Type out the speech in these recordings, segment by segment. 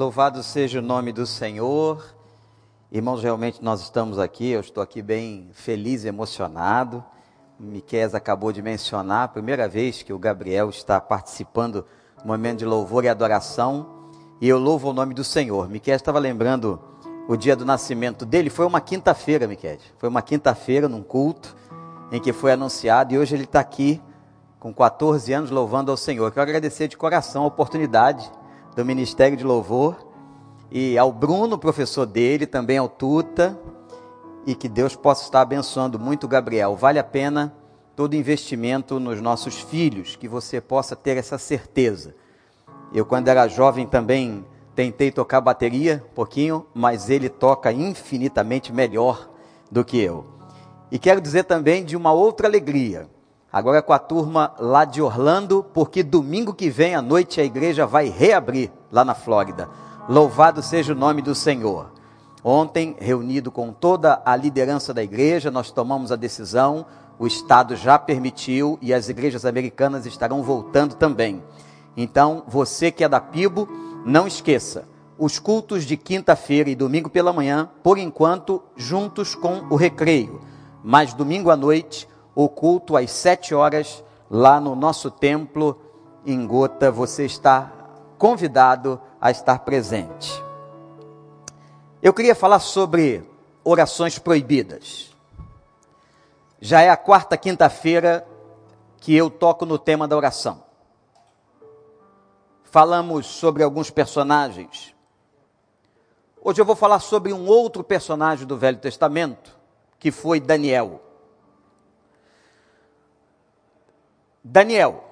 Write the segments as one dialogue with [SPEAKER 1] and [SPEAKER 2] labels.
[SPEAKER 1] Louvado seja o nome do Senhor. Irmãos, realmente nós estamos aqui, eu estou aqui bem feliz emocionado. O Miquel acabou de mencionar, a primeira vez que o Gabriel está participando do momento de louvor e adoração, e eu louvo o nome do Senhor. Miquel estava lembrando o dia do nascimento dele, foi uma quinta-feira, Miquel. Foi uma quinta-feira num culto em que foi anunciado, e hoje ele está aqui com 14 anos louvando ao Senhor. Quero agradecer de coração a oportunidade do Ministério de Louvor, e ao Bruno, professor dele, também ao Tuta, e que Deus possa estar abençoando muito Gabriel. Vale a pena todo investimento nos nossos filhos, que você possa ter essa certeza. Eu, quando era jovem, também tentei tocar bateria um pouquinho, mas ele toca infinitamente melhor do que eu. E quero dizer também de uma outra alegria agora com a turma lá de Orlando, porque domingo que vem à noite a igreja vai reabrir lá na Flórida. Louvado seja o nome do Senhor. Ontem, reunido com toda a liderança da igreja, nós tomamos a decisão, o Estado já permitiu e as igrejas americanas estarão voltando também. Então, você que é da PIBO, não esqueça, os cultos de quinta-feira e domingo pela manhã, por enquanto, juntos com o recreio. Mas domingo à noite, o culto às sete horas lá no nosso templo em Gota. Você está convidado a estar presente. Eu queria falar sobre orações proibidas. Já é a quarta quinta-feira que eu toco no tema da oração. Falamos sobre alguns personagens. Hoje eu vou falar sobre um outro personagem do Velho Testamento, que foi Daniel. Daniel,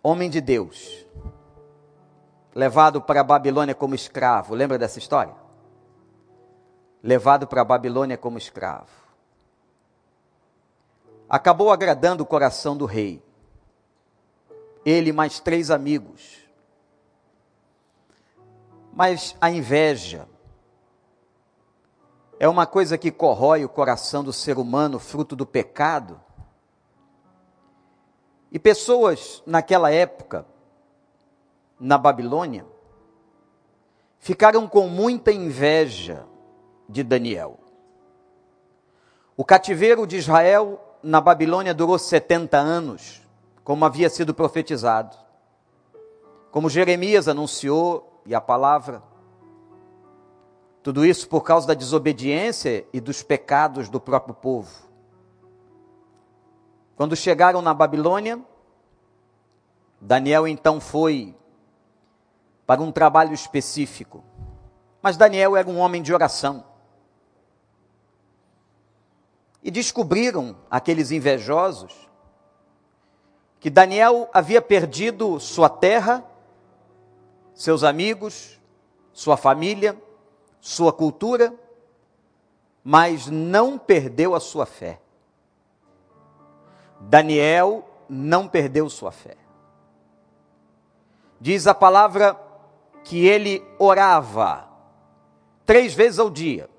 [SPEAKER 1] homem de Deus, levado para a Babilônia como escravo, lembra dessa história? Levado para a Babilônia como escravo. Acabou agradando o coração do rei. Ele mais três amigos. Mas a inveja, é uma coisa que corrói o coração do ser humano, fruto do pecado. E pessoas naquela época, na Babilônia, ficaram com muita inveja de Daniel. O cativeiro de Israel na Babilônia durou 70 anos, como havia sido profetizado. Como Jeremias anunciou, e a palavra tudo isso por causa da desobediência e dos pecados do próprio povo. Quando chegaram na Babilônia, Daniel então foi para um trabalho específico. Mas Daniel era um homem de oração. E descobriram aqueles invejosos que Daniel havia perdido sua terra, seus amigos, sua família, sua cultura, mas não perdeu a sua fé. Daniel não perdeu sua fé. Diz a palavra que ele orava três vezes ao dia.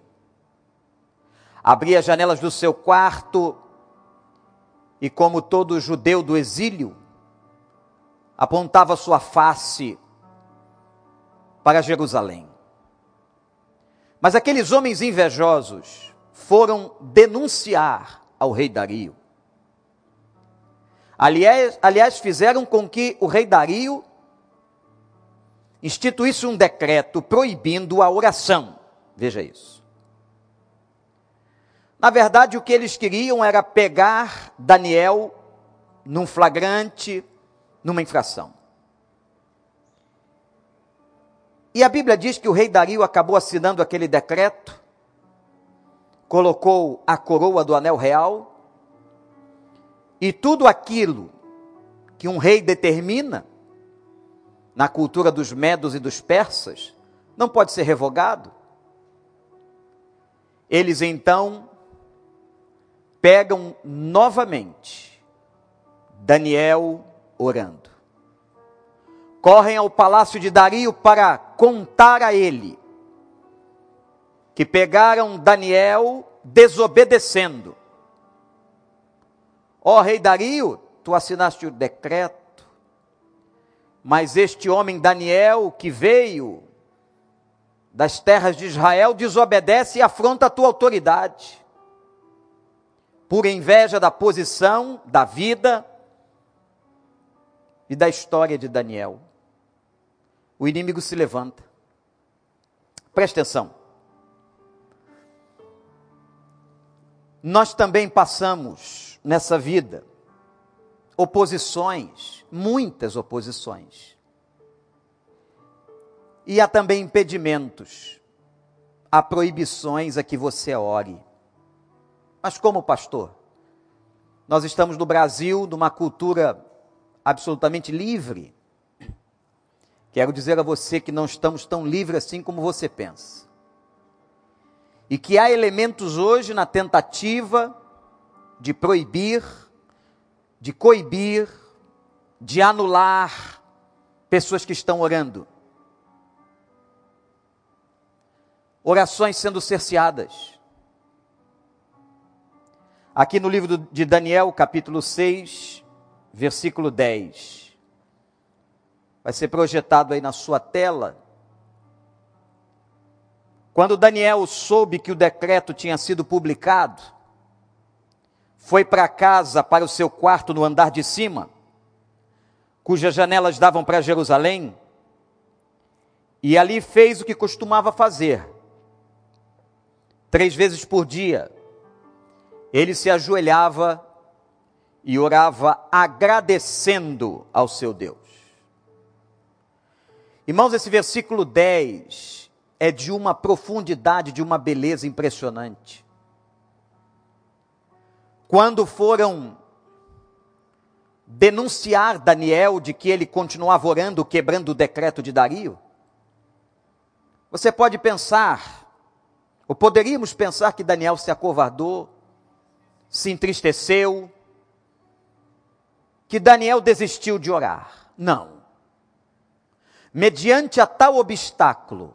[SPEAKER 1] Abria as janelas do seu quarto e, como todo judeu do exílio, apontava sua face para Jerusalém. Mas aqueles homens invejosos foram denunciar ao rei Dario. Aliás, aliás, fizeram com que o rei Dario instituísse um decreto proibindo a oração. Veja isso. Na verdade, o que eles queriam era pegar Daniel num flagrante, numa infração. E a Bíblia diz que o rei Dario acabou assinando aquele decreto, colocou a coroa do anel real, e tudo aquilo que um rei determina, na cultura dos medos e dos persas, não pode ser revogado. Eles então pegam novamente Daniel orando correm ao palácio de Dario para contar a ele que pegaram Daniel desobedecendo. Ó oh, rei Dario, tu assinaste o decreto Mas este homem Daniel, que veio das terras de Israel, desobedece e afronta a tua autoridade. Por inveja da posição, da vida e da história de Daniel. O inimigo se levanta. Presta atenção. Nós também passamos nessa vida oposições, muitas oposições. E há também impedimentos, há proibições a que você ore. Mas como pastor? Nós estamos no Brasil, numa cultura absolutamente livre. Quero dizer a você que não estamos tão livres assim como você pensa. E que há elementos hoje na tentativa de proibir, de coibir, de anular pessoas que estão orando. Orações sendo cerceadas. Aqui no livro de Daniel, capítulo 6, versículo 10. Vai ser projetado aí na sua tela. Quando Daniel soube que o decreto tinha sido publicado, foi para casa, para o seu quarto no andar de cima, cujas janelas davam para Jerusalém, e ali fez o que costumava fazer. Três vezes por dia, ele se ajoelhava e orava agradecendo ao seu Deus. Irmãos, esse versículo 10 é de uma profundidade, de uma beleza impressionante. Quando foram denunciar Daniel de que ele continuava orando, quebrando o decreto de Dario, você pode pensar, ou poderíamos pensar que Daniel se acovardou, se entristeceu, que Daniel desistiu de orar. Não. Mediante a tal obstáculo,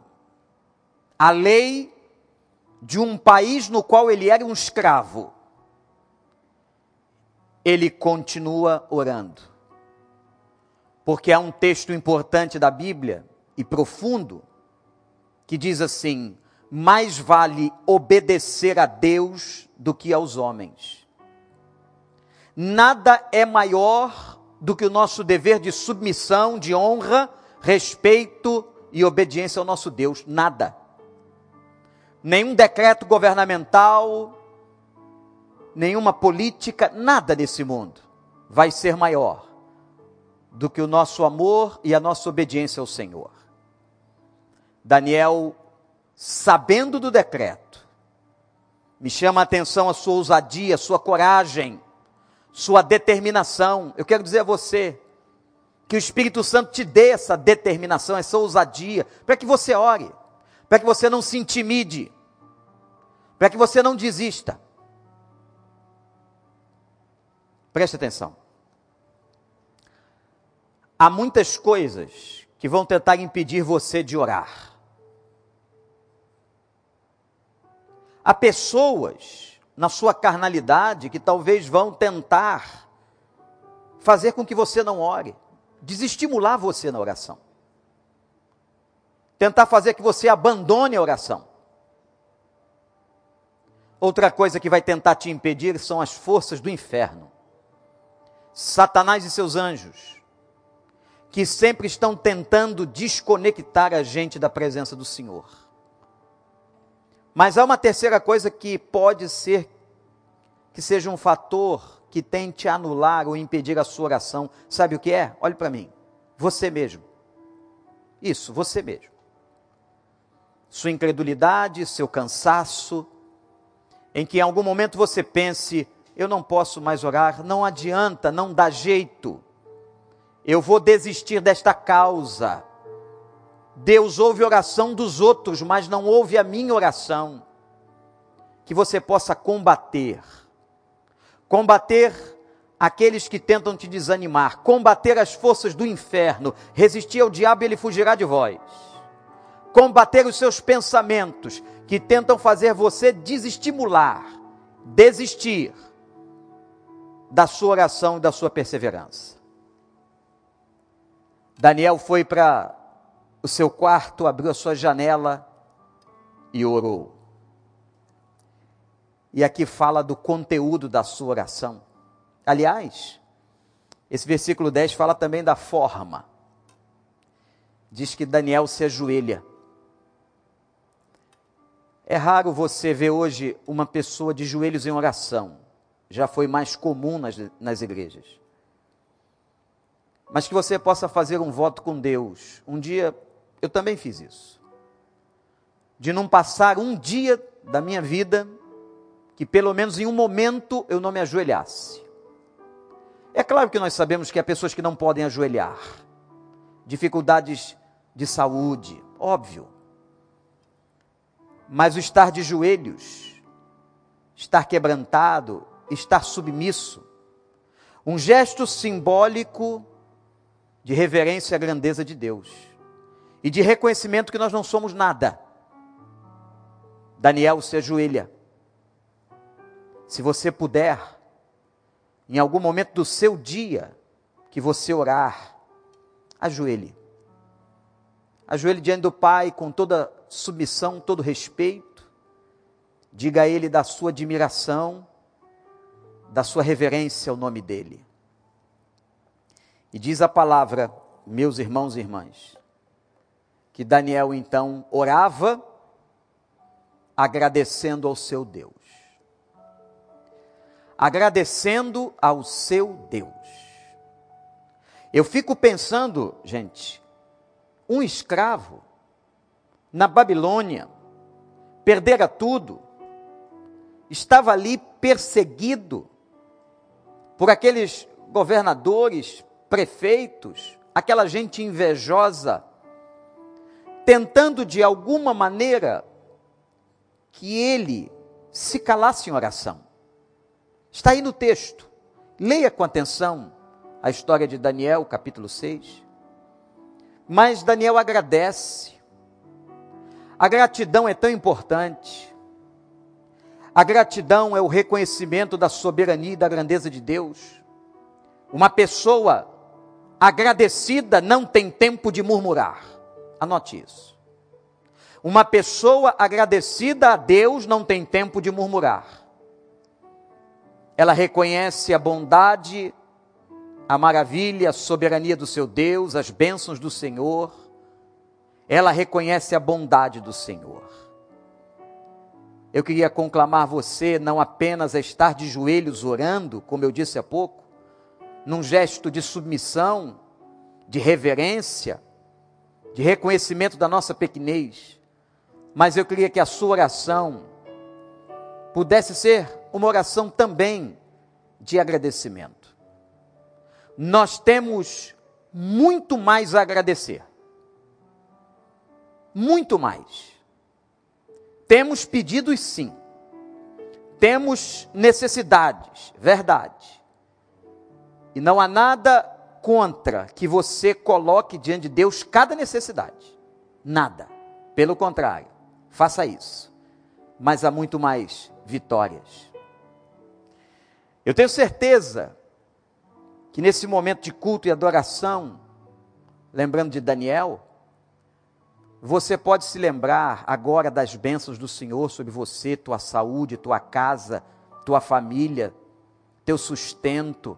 [SPEAKER 1] a lei de um país no qual ele era um escravo, ele continua orando. Porque há um texto importante da Bíblia e profundo que diz assim: mais vale obedecer a Deus do que aos homens nada é maior do que o nosso dever de submissão, de honra, respeito e obediência ao nosso Deus. Nada. Nenhum decreto governamental, nenhuma política, nada nesse mundo vai ser maior do que o nosso amor e a nossa obediência ao Senhor. Daniel, sabendo do decreto, me chama a atenção a sua ousadia, a sua coragem sua determinação. Eu quero dizer a você que o Espírito Santo te dê essa determinação, essa ousadia, para que você ore, para que você não se intimide, para que você não desista. Preste atenção. Há muitas coisas que vão tentar impedir você de orar. Há pessoas na sua carnalidade que talvez vão tentar fazer com que você não ore, desestimular você na oração. Tentar fazer que você abandone a oração. Outra coisa que vai tentar te impedir são as forças do inferno. Satanás e seus anjos, que sempre estão tentando desconectar a gente da presença do Senhor. Mas há uma terceira coisa que pode ser que seja um fator que tente anular ou impedir a sua oração. Sabe o que é? Olhe para mim. Você mesmo. Isso, você mesmo. Sua incredulidade, seu cansaço, em que em algum momento você pense: eu não posso mais orar, não adianta, não dá jeito. Eu vou desistir desta causa. Deus ouve a oração dos outros, mas não ouve a minha oração. Que você possa combater, combater aqueles que tentam te desanimar, combater as forças do inferno, resistir ao diabo e ele fugirá de vós. Combater os seus pensamentos que tentam fazer você desestimular, desistir da sua oração e da sua perseverança. Daniel foi para o seu quarto, abriu a sua janela e orou. E aqui fala do conteúdo da sua oração. Aliás, esse versículo 10 fala também da forma. Diz que Daniel se ajoelha. É raro você ver hoje uma pessoa de joelhos em oração. Já foi mais comum nas, nas igrejas. Mas que você possa fazer um voto com Deus. Um dia eu também fiz isso. De não passar um dia da minha vida que pelo menos em um momento eu não me ajoelhasse. É claro que nós sabemos que há pessoas que não podem ajoelhar, dificuldades de saúde, óbvio. Mas o estar de joelhos, estar quebrantado, estar submisso, um gesto simbólico de reverência à grandeza de Deus e de reconhecimento que nós não somos nada. Daniel se ajoelha. Se você puder, em algum momento do seu dia, que você orar, ajoelhe. Ajoelhe diante do Pai com toda submissão, todo respeito. Diga a Ele da sua admiração, da sua reverência ao nome dEle. E diz a palavra, meus irmãos e irmãs, que Daniel então orava agradecendo ao seu Deus agradecendo ao seu Deus. Eu fico pensando, gente, um escravo na Babilônia perdera tudo, estava ali perseguido por aqueles governadores, prefeitos, aquela gente invejosa, tentando de alguma maneira que ele se calasse em oração. Está aí no texto. Leia com atenção a história de Daniel, capítulo 6. Mas Daniel agradece. A gratidão é tão importante. A gratidão é o reconhecimento da soberania e da grandeza de Deus. Uma pessoa agradecida não tem tempo de murmurar. Anote isso. Uma pessoa agradecida a Deus não tem tempo de murmurar ela reconhece a bondade, a maravilha, a soberania do seu Deus, as bênçãos do Senhor. Ela reconhece a bondade do Senhor. Eu queria conclamar você não apenas a estar de joelhos orando, como eu disse há pouco, num gesto de submissão, de reverência, de reconhecimento da nossa pequenez, mas eu queria que a sua oração pudesse ser uma oração também de agradecimento. Nós temos muito mais a agradecer. Muito mais. Temos pedidos, sim. Temos necessidades, verdade. E não há nada contra que você coloque diante de Deus cada necessidade. Nada. Pelo contrário, faça isso. Mas há muito mais vitórias. Eu tenho certeza que nesse momento de culto e adoração, lembrando de Daniel, você pode se lembrar agora das bênçãos do Senhor sobre você, tua saúde, tua casa, tua família, teu sustento.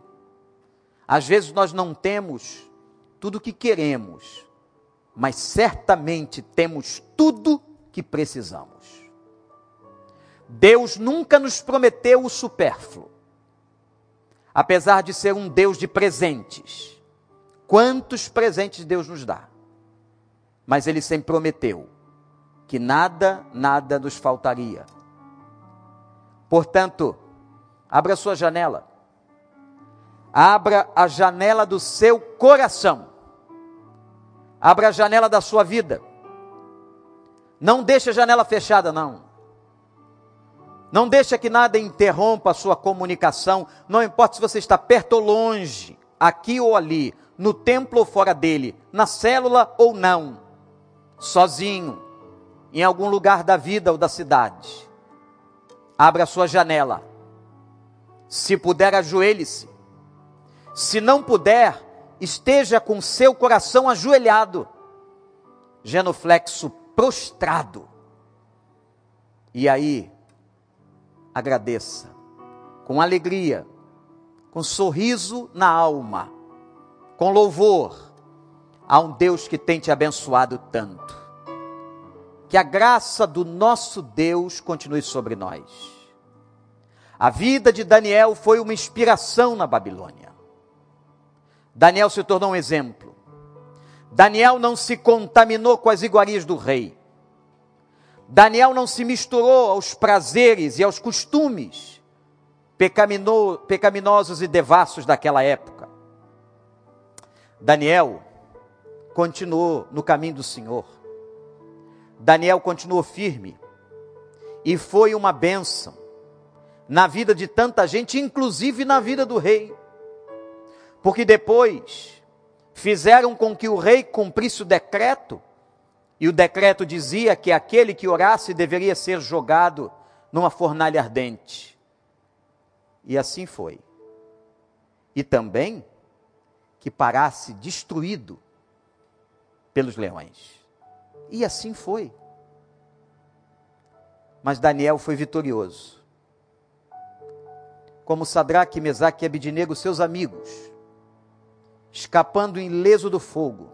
[SPEAKER 1] Às vezes nós não temos tudo o que queremos, mas certamente temos tudo que precisamos. Deus nunca nos prometeu o supérfluo apesar de ser um Deus de presentes. Quantos presentes Deus nos dá? Mas Ele sempre prometeu que nada, nada nos faltaria. Portanto, abra sua janela. Abra a janela do seu coração. Abra a janela da sua vida. Não deixe a janela fechada, não. Não deixa que nada interrompa a sua comunicação, não importa se você está perto ou longe, aqui ou ali, no templo ou fora dele, na célula ou não, sozinho, em algum lugar da vida ou da cidade. Abra a sua janela. Se puder, ajoelhe-se. Se não puder, esteja com seu coração ajoelhado, genuflexo prostrado. E aí, agradeça, com alegria, com sorriso na alma, com louvor a um Deus que tem te abençoado tanto. Que a graça do nosso Deus continue sobre nós. A vida de Daniel foi uma inspiração na Babilônia. Daniel se tornou um exemplo. Daniel não se contaminou com as iguarias do rei. Daniel não se misturou aos prazeres e aos costumes pecaminosos e devassos daquela época. Daniel continuou no caminho do Senhor. Daniel continuou firme e foi uma bênção na vida de tanta gente, inclusive na vida do rei. Porque depois fizeram com que o rei cumprisse o decreto, e o decreto dizia que aquele que orasse deveria ser jogado numa fornalha ardente. E assim foi. E também que parasse destruído pelos leões. E assim foi. Mas Daniel foi vitorioso. Como Sadraque, Mesaque e Abidinego, seus amigos, escapando ileso do fogo,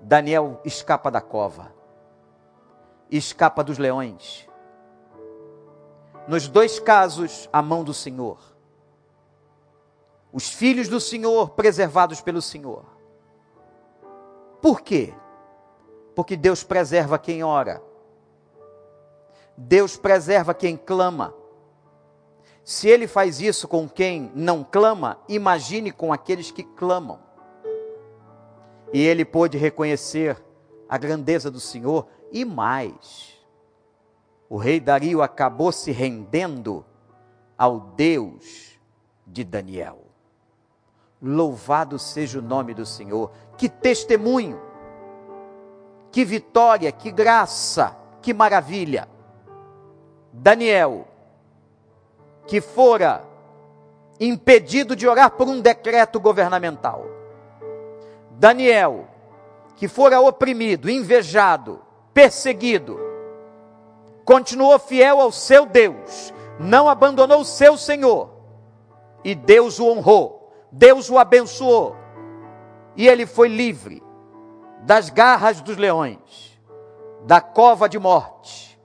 [SPEAKER 1] Daniel escapa da cova, escapa dos leões. Nos dois casos, a mão do Senhor. Os filhos do Senhor preservados pelo Senhor. Por quê? Porque Deus preserva quem ora. Deus preserva quem clama. Se ele faz isso com quem não clama, imagine com aqueles que clamam. E ele pôde reconhecer a grandeza do Senhor e mais. O rei Dario acabou se rendendo ao Deus de Daniel. Louvado seja o nome do Senhor. Que testemunho, que vitória, que graça, que maravilha. Daniel, que fora impedido de orar por um decreto governamental. Daniel, que fora oprimido, invejado, perseguido, continuou fiel ao seu Deus, não abandonou o seu Senhor, e Deus o honrou Deus o abençoou e ele foi livre das garras dos leões, da cova de morte,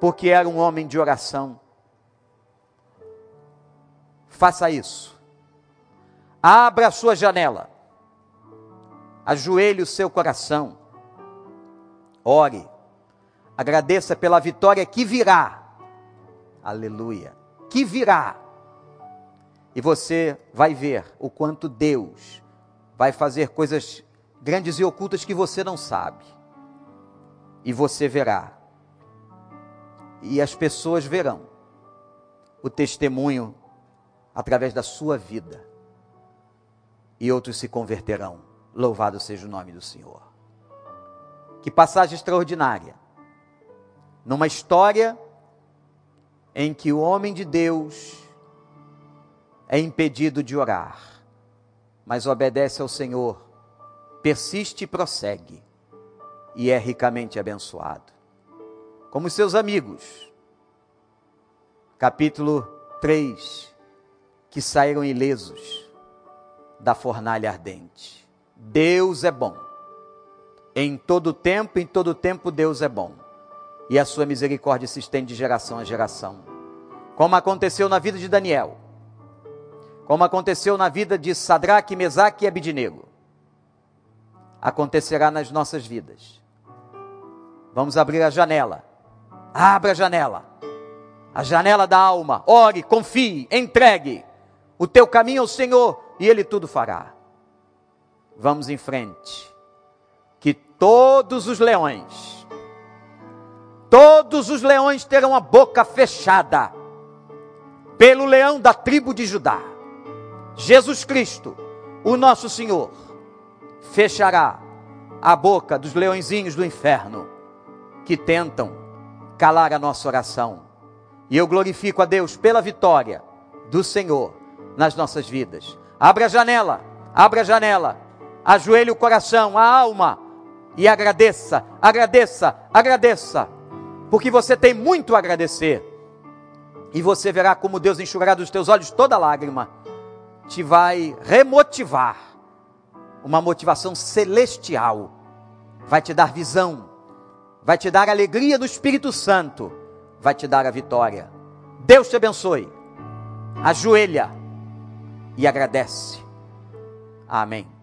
[SPEAKER 1] porque era um homem de oração. Faça isso. Abra a sua janela. Ajoelhe o seu coração. Ore. Agradeça pela vitória que virá. Aleluia. Que virá e você vai ver o quanto Deus vai fazer coisas grandes e ocultas que você não sabe. E você verá. E as pessoas verão o testemunho através da sua vida. E outros se converterão. Louvado seja o nome do Senhor. Que passagem extraordinária. Numa história em que o homem de Deus é impedido de orar, mas obedece ao Senhor, persiste e prossegue, e é ricamente abençoado. Como seus amigos, capítulo 3, que saíram ilesos da fornalha ardente. Deus é bom. Em todo tempo, em todo tempo, Deus é bom. E a sua misericórdia se estende de geração a geração. Como aconteceu na vida de Daniel como aconteceu na vida de Sadraque, Mesaque e Abidinego, acontecerá nas nossas vidas. Vamos abrir a janela. Abra a janela. A janela da alma. Ore, confie, entregue o teu caminho ao Senhor e Ele tudo fará. Vamos em frente. Que todos os leões, todos os leões terão a boca fechada pelo leão da tribo de Judá Jesus Cristo, o nosso Senhor, fechará a boca dos leõezinhos do inferno que tentam calar a nossa oração. E eu glorifico a Deus pela vitória do Senhor nas nossas vidas. Abra a janela, Abra a janela, ajoelhe o coração, a alma e agradeça, agradeça, agradeça, porque você tem muito a agradecer. E você verá como Deus enxugará dos teus olhos toda lágrima, te vai remotivar, uma motivação celestial, vai te dar visão, vai te dar alegria do Espírito Santo, vai te dar a vitória. Deus te abençoe. Ajoelha e agradece. Amém.